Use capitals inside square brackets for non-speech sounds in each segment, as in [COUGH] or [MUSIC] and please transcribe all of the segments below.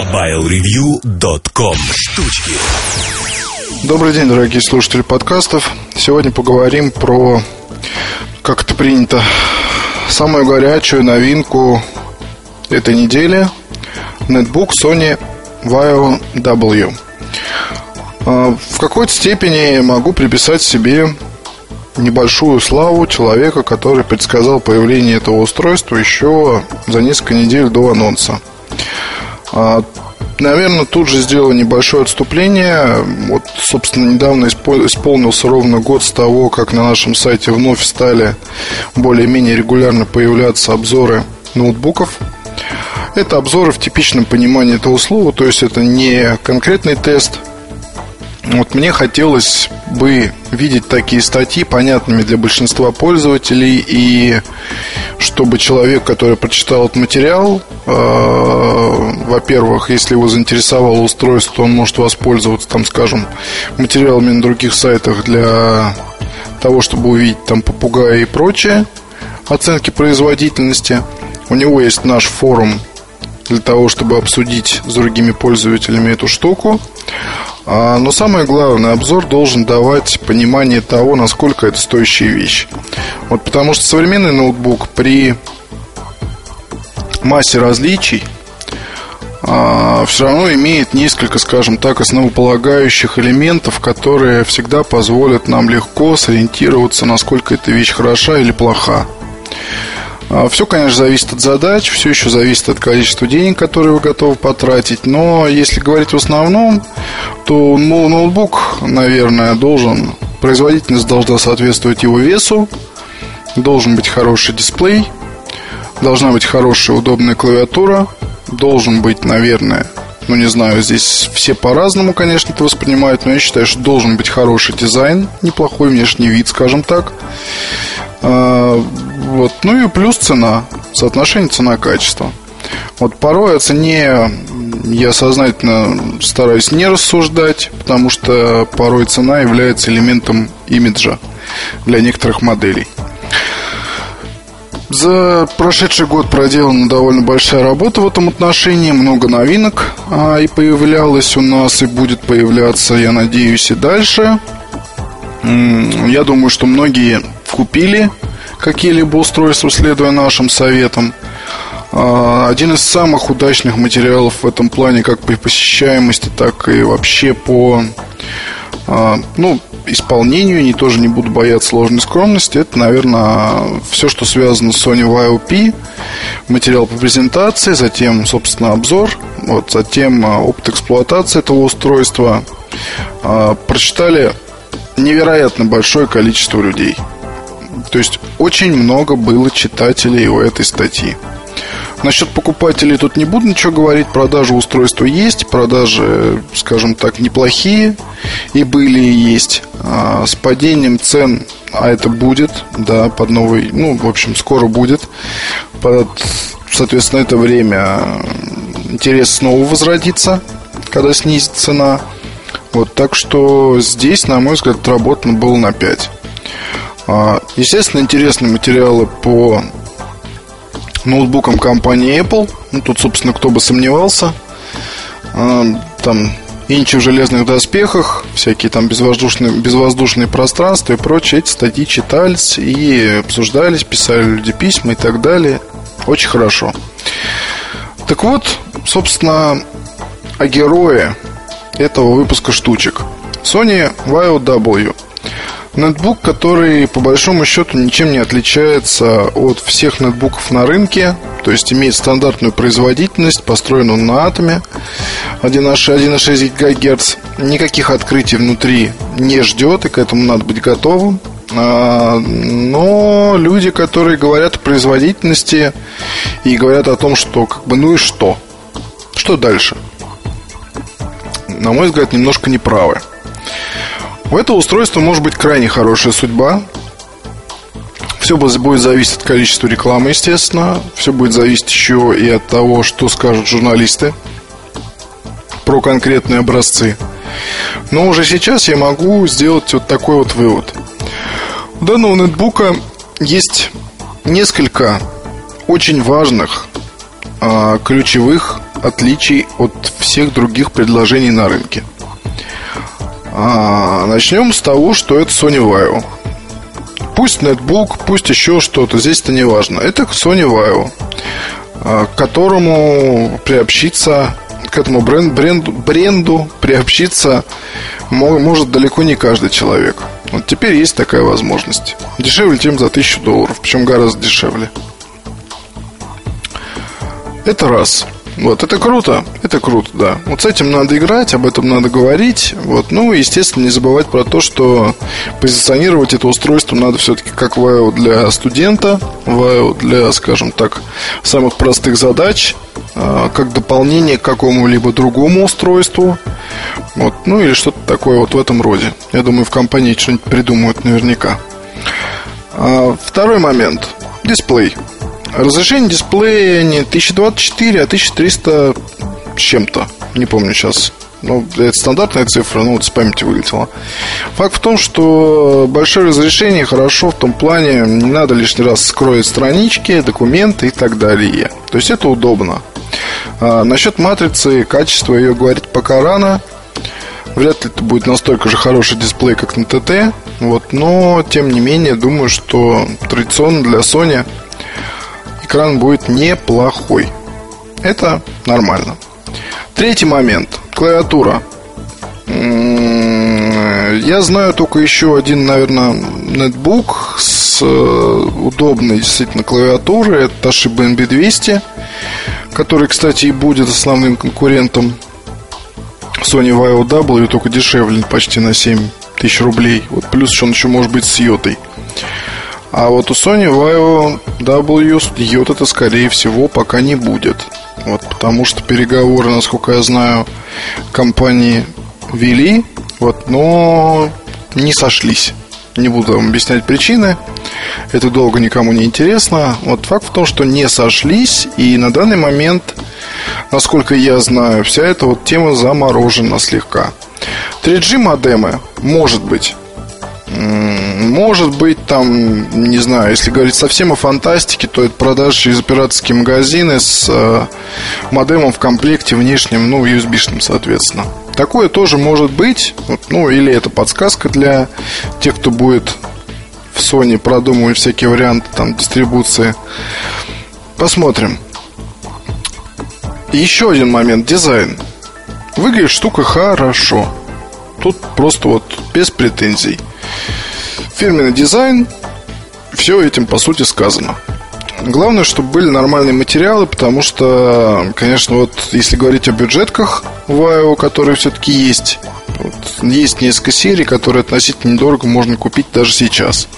MobileReview.com Штучки Добрый день, дорогие слушатели подкастов. Сегодня поговорим про, как это принято, самую горячую новинку этой недели нетбук Sony Vaio W. А, в какой-то степени могу приписать себе небольшую славу человека, который предсказал появление этого устройства еще за несколько недель до анонса. А, наверное, тут же сделал небольшое отступление. Вот, собственно, недавно исполнился ровно год с того, как на нашем сайте вновь стали более-менее регулярно появляться обзоры ноутбуков. Это обзоры в типичном понимании этого слова, то есть это не конкретный тест – вот мне хотелось бы видеть такие статьи понятными для большинства пользователей и чтобы человек, который прочитал этот материал, э, во-первых, если его заинтересовало устройство, он может воспользоваться, там, скажем, материалами на других сайтах для того, чтобы увидеть там попугая и прочее, оценки производительности. У него есть наш форум для того, чтобы обсудить с другими пользователями эту штуку. А, но самое главное, обзор должен давать понимание того, насколько это стоящая вещь. Вот потому что современный ноутбук при массе различий а, все равно имеет несколько, скажем так, основополагающих элементов, которые всегда позволят нам легко сориентироваться, насколько эта вещь хороша или плоха. А, все, конечно, зависит от задач, все еще зависит от количества денег, которые вы готовы потратить. Но если говорить в основном, то ноутбук, наверное, должен, производительность должна соответствовать его весу, должен быть хороший дисплей, должна быть хорошая удобная клавиатура, должен быть, наверное, ну не знаю, здесь все по-разному, конечно, это воспринимают, но я считаю, что должен быть хороший дизайн, неплохой внешний вид, скажем так. А, вот. Ну и плюс цена, соотношение цена-качество. Вот порой о цене я сознательно стараюсь не рассуждать, потому что порой цена является элементом имиджа для некоторых моделей. За прошедший год проделана довольно большая работа в этом отношении, много новинок а, и появлялось у нас, и будет появляться, я надеюсь, и дальше. Я думаю, что многие купили какие-либо устройства, следуя нашим советам. А, один из самых удачных материалов в этом плане, как по посещаемости, так и вообще по а, ну, исполнению, не тоже не буду бояться сложной скромности, это, наверное, все, что связано с Sony YOP, материал по презентации, затем, собственно, обзор, вот, затем а, опыт эксплуатации этого устройства. Прочитали невероятно большое количество людей – то есть очень много было читателей у этой статьи. Насчет покупателей тут не буду ничего говорить. Продажи устройства есть, продажи, скажем так, неплохие и были и есть. А с падением цен, а это будет, да, под новый, ну, в общем, скоро будет. Под, соответственно, это время интерес снова возродится, когда снизит цена. Вот, так что здесь, на мой взгляд, отработано было на 5. А, естественно, интересные материалы по ноутбукам компании Apple. Ну, тут, собственно, кто бы сомневался. А, там инчи в железных доспехах, всякие там безвоздушные, безвоздушные пространства и прочее. Эти статьи читались и обсуждались, писали люди письма и так далее. Очень хорошо. Так вот, собственно, о герое этого выпуска штучек. Sony Vaio W – Нетбук, который по большому счету ничем не отличается от всех нетбуков на рынке, то есть имеет стандартную производительность, построен он на атоме 1,6 ГГц. Никаких открытий внутри не ждет, и к этому надо быть готовым. А, но люди, которые говорят о производительности и говорят о том, что как бы ну и что? Что дальше? На мой взгляд, немножко неправы. У этого устройства может быть крайне хорошая судьба. Все будет зависеть от количества рекламы, естественно. Все будет зависеть еще и от того, что скажут журналисты про конкретные образцы. Но уже сейчас я могу сделать вот такой вот вывод. У данного нетбука есть несколько очень важных, а, ключевых отличий от всех других предложений на рынке. А, начнем с того, что это Sony Vaio. Пусть нетбук, пусть еще что-то, здесь это не важно. Это Sony Vaio, а, к которому приобщиться, к этому бренд, бренду, бренду приобщиться может далеко не каждый человек. Вот теперь есть такая возможность. Дешевле, чем за 1000 долларов, причем гораздо дешевле. Это раз. Вот, это круто, это круто, да. Вот с этим надо играть, об этом надо говорить. Вот, ну, естественно, не забывать про то, что позиционировать это устройство надо все-таки как вайо для студента, вайо для, скажем так, самых простых задач, а, как дополнение к какому-либо другому устройству. Вот, ну или что-то такое вот в этом роде. Я думаю, в компании что-нибудь придумают наверняка. А, второй момент. Дисплей. Разрешение дисплея не 1024, а 1300 с чем-то. Не помню сейчас. Ну, это стандартная цифра, ну вот с памяти вылетела. Факт в том, что большое разрешение хорошо в том плане, не надо лишний раз скроить странички, документы и так далее. То есть это удобно. А, насчет матрицы, качества ее говорить пока рано. Вряд ли это будет настолько же хороший дисплей, как на ТТ. Вот, но, тем не менее, думаю, что традиционно для Sony экран будет неплохой. Это нормально. Третий момент. Клавиатура. М-м, я знаю только еще один, наверное, нетбук с э, удобной действительно клавиатурой. Это Toshiba NB200, который, кстати, и будет основным конкурентом Sony Vaio W, только дешевле почти на 7 тысяч рублей. Вот плюс еще он еще может быть с йотой. А вот у Sony Vaio W йод это скорее всего пока не будет. Вот, потому что переговоры, насколько я знаю, компании вели, вот, но не сошлись. Не буду вам объяснять причины. Это долго никому не интересно. Вот факт в том, что не сошлись, и на данный момент, насколько я знаю, вся эта вот тема заморожена слегка. 3G модемы, может быть, может быть, там, не знаю, если говорить совсем о фантастике, то это продажи через операторские магазины с э, модемом в комплекте внешним, ну, USB-шным, соответственно. Такое тоже может быть, вот, ну, или это подсказка для тех, кто будет в Sony продумывать всякие варианты там дистрибуции. Посмотрим. Еще один момент, дизайн. Выглядит штука хорошо. Тут просто вот без претензий. Фирменный дизайн, все этим по сути сказано. Главное, чтобы были нормальные материалы, потому что, конечно, вот если говорить о бюджетках Вайо, которые все-таки есть, вот, есть несколько серий, которые относительно недорого можно купить даже сейчас,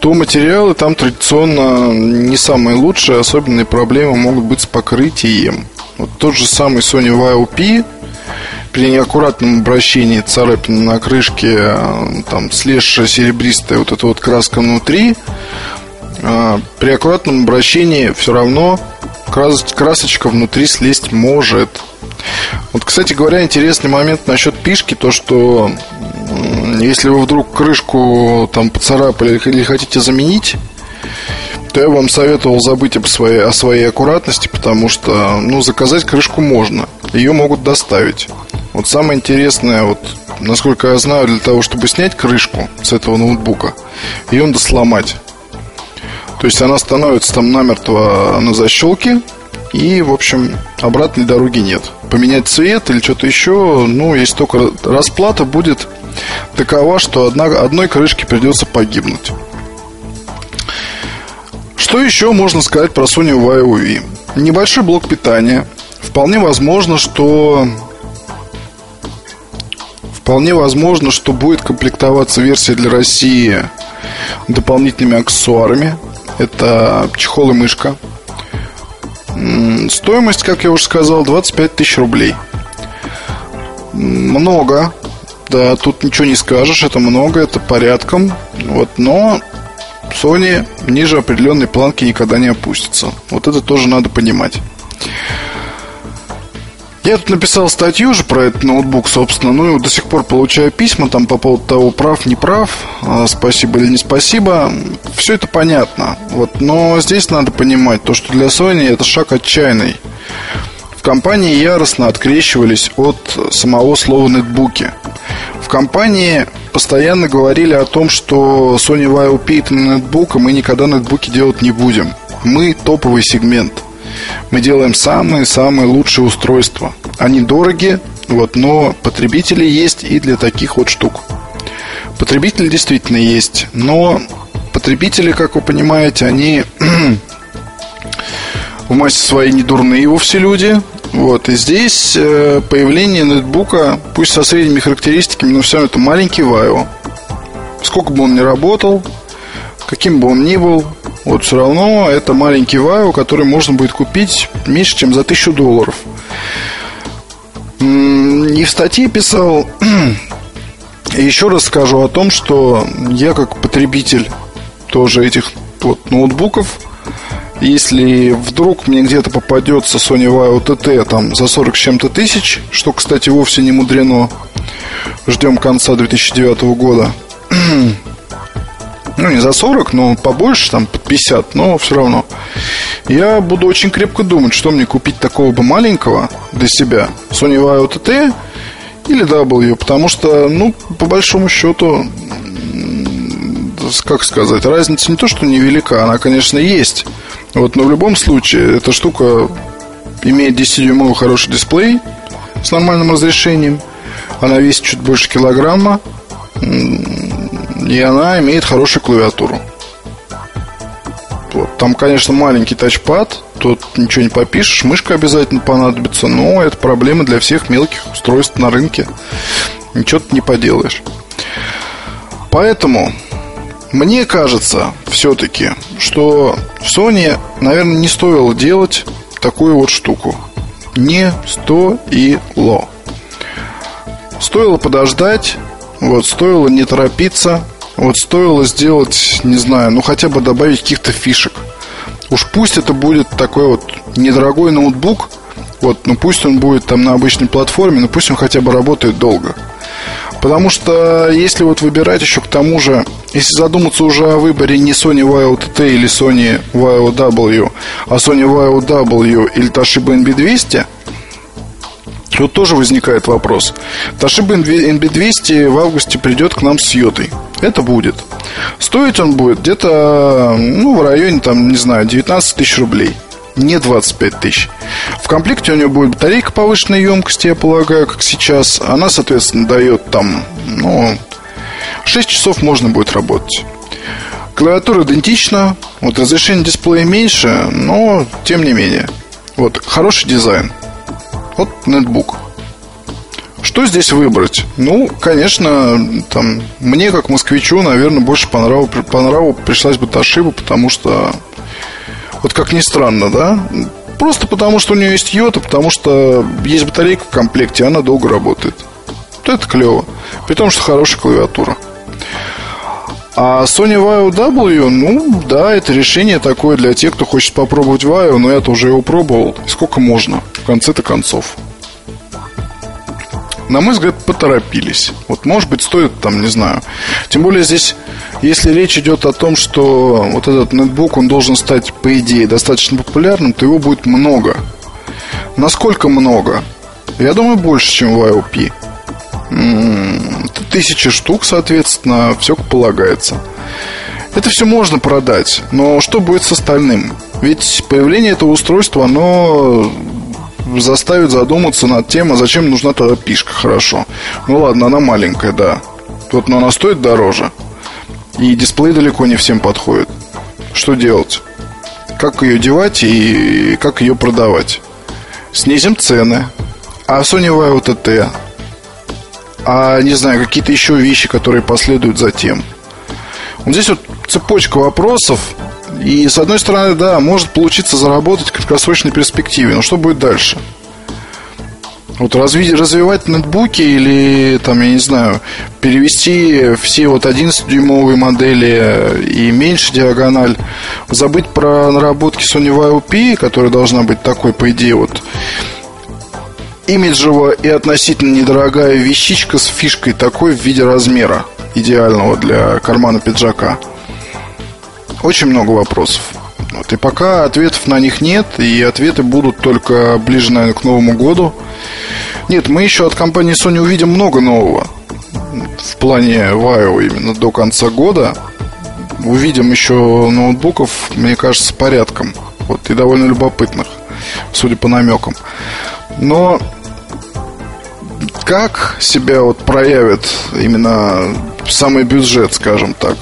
то материалы там традиционно не самые лучшие, особенные проблемы могут быть с покрытием. Вот тот же самый Sony Vaio P при неаккуратном обращении царапины на крышке, э, там слезшая серебристая вот эта вот краска внутри, э, при аккуратном обращении все равно красочка внутри слезть может. Вот, кстати говоря, интересный момент насчет пишки, то что если вы вдруг крышку там поцарапали или хотите заменить, то я вам советовал забыть об своей, о своей аккуратности, потому что, ну, заказать крышку можно. Ее могут доставить. Вот самое интересное, вот, насколько я знаю, для того, чтобы снять крышку с этого ноутбука, ее надо сломать. То есть она становится там намертво на защелке, и, в общем, обратной дороги нет. Поменять цвет или что-то еще, ну, если только расплата будет такова, что одна, одной крышке придется погибнуть. Что еще можно сказать про Sony Vaio V? Небольшой блок питания. Вполне возможно, что Вполне возможно, что будет комплектоваться версия для России дополнительными аксессуарами. Это чехол и мышка. Стоимость, как я уже сказал, 25 тысяч рублей. Много. Да, тут ничего не скажешь, это много, это порядком. Вот, но Sony ниже определенной планки никогда не опустится. Вот это тоже надо понимать. Я тут написал статью же про этот ноутбук, собственно, ну и до сих пор получаю письма там по поводу того, прав, не прав, а, спасибо или не спасибо. Все это понятно. Вот, но здесь надо понимать то, что для Sony это шаг отчаянный. компании яростно открещивались от самого слова нетбуки. В компании постоянно говорили о том, что Sony Vaio P это нетбук, а мы никогда нетбуки делать не будем. Мы топовый сегмент. Мы делаем самые-самые лучшие устройства. Они дорогие, вот, но потребители есть и для таких вот штук. Потребители действительно есть, но потребители, как вы понимаете, они [CLEARS THROAT] в массе своей не дурные вовсе люди. Вот, и здесь э, появление нетбука, пусть со средними характеристиками, но все равно это маленький Вайо. Сколько бы он ни работал, каким бы он ни был, вот все равно это маленький Вайо, который можно будет купить меньше, чем за тысячу долларов. И в статье писал, [CLEARS THROAT] еще раз скажу о том, что я как потребитель тоже этих вот ноутбуков, если вдруг мне где-то попадется Sony Vaio TT там за 40 с чем-то тысяч, что, кстати, вовсе не мудрено, ждем конца 2009 года, [CLEARS THROAT] ну, не за 40, но побольше, там, под 50, но все равно. Я буду очень крепко думать, что мне купить такого бы маленького для себя. Sony Vaio TT или W, потому что, ну, по большому счету, как сказать, разница не то, что невелика, она, конечно, есть. Вот, но в любом случае, эта штука имеет 10-дюймовый хороший дисплей с нормальным разрешением. Она весит чуть больше килограмма. И она имеет хорошую клавиатуру. Вот. Там, конечно, маленький тачпад, тут ничего не попишешь, мышка обязательно понадобится, но это проблема для всех мелких устройств на рынке. Ничего ты не поделаешь. Поэтому мне кажется все-таки, что Sony, наверное, не стоило делать такую вот штуку. Не стоило. Стоило подождать, вот стоило не торопиться, вот стоило сделать, не знаю, ну хотя бы добавить каких-то фишек. Уж пусть это будет такой вот недорогой ноутбук, вот, ну пусть он будет там на обычной платформе, но пусть он хотя бы работает долго. Потому что если вот выбирать еще к тому же, если задуматься уже о выборе не Sony Vaio TT или Sony Vaio W, а Sony Vaio W или Toshiba NB200, Тут тоже возникает вопрос. Toshiba NB200 в августе придет к нам с Йотой. Это будет. Стоить он будет где-то, ну, в районе, там, не знаю, 19 тысяч рублей. Не 25 тысяч. В комплекте у него будет батарейка повышенной емкости, я полагаю, как сейчас. Она, соответственно, дает там, ну, 6 часов можно будет работать. Клавиатура идентична. Вот разрешение дисплея меньше, но тем не менее. Вот, хороший дизайн. Вот нетбук. Что здесь выбрать? Ну, конечно, там, мне, как москвичу, наверное, больше по нраву, по нраву пришлась бы Toshiba, потому что, вот как ни странно, да, просто потому что у нее есть йота, потому что есть батарейка в комплекте, она долго работает. Вот это клево. При том, что хорошая клавиатура. А Sony Vaio W, ну да, это решение такое для тех, кто хочет попробовать Vaio, но я-то уже его пробовал. Сколько можно, конце-то концов. На мой взгляд, поторопились. Вот, может быть, стоит там, не знаю. Тем более здесь, если речь идет о том, что вот этот нетбук, он должен стать, по идее, достаточно популярным, то его будет много. Насколько много? Я думаю, больше, чем в IOP тысячи штук, соответственно, все полагается. Это все можно продать, но что будет с остальным? Ведь появление этого устройства, оно заставит задуматься над тем, а зачем нужна тогда пишка хорошо. Ну ладно, она маленькая, да. Вот, но она стоит дороже. И дисплей далеко не всем подходит. Что делать? Как ее девать и как ее продавать? Снизим цены. А Sony Vaio TT а, не знаю, какие-то еще вещи, которые последуют за тем. Вот здесь вот цепочка вопросов. И, с одной стороны, да, может получиться заработать в краткосрочной перспективе. Но что будет дальше? Вот разви, развивать нетбуки или, там, я не знаю, перевести все вот 11-дюймовые модели и меньше диагональ, забыть про наработки Sony Vaio P, которая должна быть такой, по идее, вот имиджевая и относительно недорогая вещичка с фишкой такой в виде размера, идеального для кармана пиджака. Очень много вопросов. Вот, и пока ответов на них нет, и ответы будут только ближе, наверное, к Новому году. Нет, мы еще от компании Sony увидим много нового в плане Vaio именно до конца года. Увидим еще ноутбуков, мне кажется, с порядком. Вот, и довольно любопытных, судя по намекам. Но как себя вот проявит именно самый бюджет, скажем так?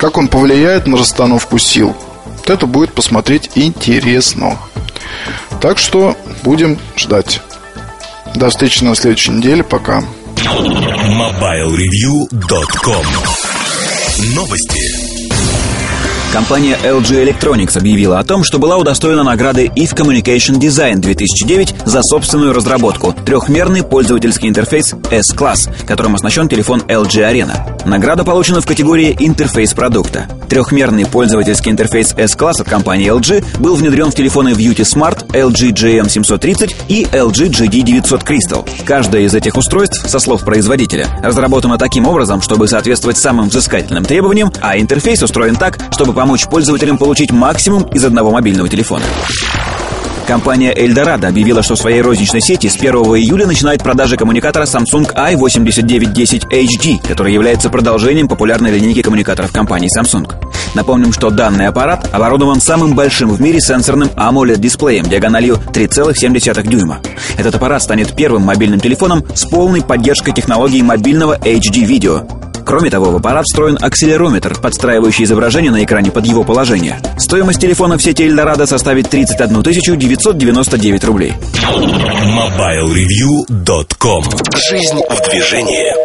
Как он повлияет на расстановку сил? Вот это будет посмотреть интересно. Так что будем ждать. До встречи на следующей неделе. Пока. MobileReview.com Новости. Компания LG Electronics объявила о том, что была удостоена награды EVE Communication Design 2009 за собственную разработку – трехмерный пользовательский интерфейс S-Class, которым оснащен телефон LG Arena. Награда получена в категории «Интерфейс продукта». Трехмерный пользовательский интерфейс S-Class от компании LG был внедрен в телефоны View Smart, LG GM730 и LG GD900 Crystal. Каждое из этих устройств, со слов производителя, разработано таким образом, чтобы соответствовать самым взыскательным требованиям, а интерфейс устроен так, чтобы помочь пользователям получить максимум из одного мобильного телефона. Компания Eldorado объявила, что в своей розничной сети с 1 июля начинает продажи коммуникатора Samsung i8910HD, который является продолжением популярной линейки коммуникаторов компании Samsung. Напомним, что данный аппарат оборудован самым большим в мире сенсорным AMOLED-дисплеем диагональю 3,7 дюйма. Этот аппарат станет первым мобильным телефоном с полной поддержкой технологии мобильного HD-видео, Кроме того, в аппарат встроен акселерометр, подстраивающий изображение на экране под его положение. Стоимость телефона в сети Эльдорадо составит 31 999 рублей. MobileReview.com Жизнь в движении.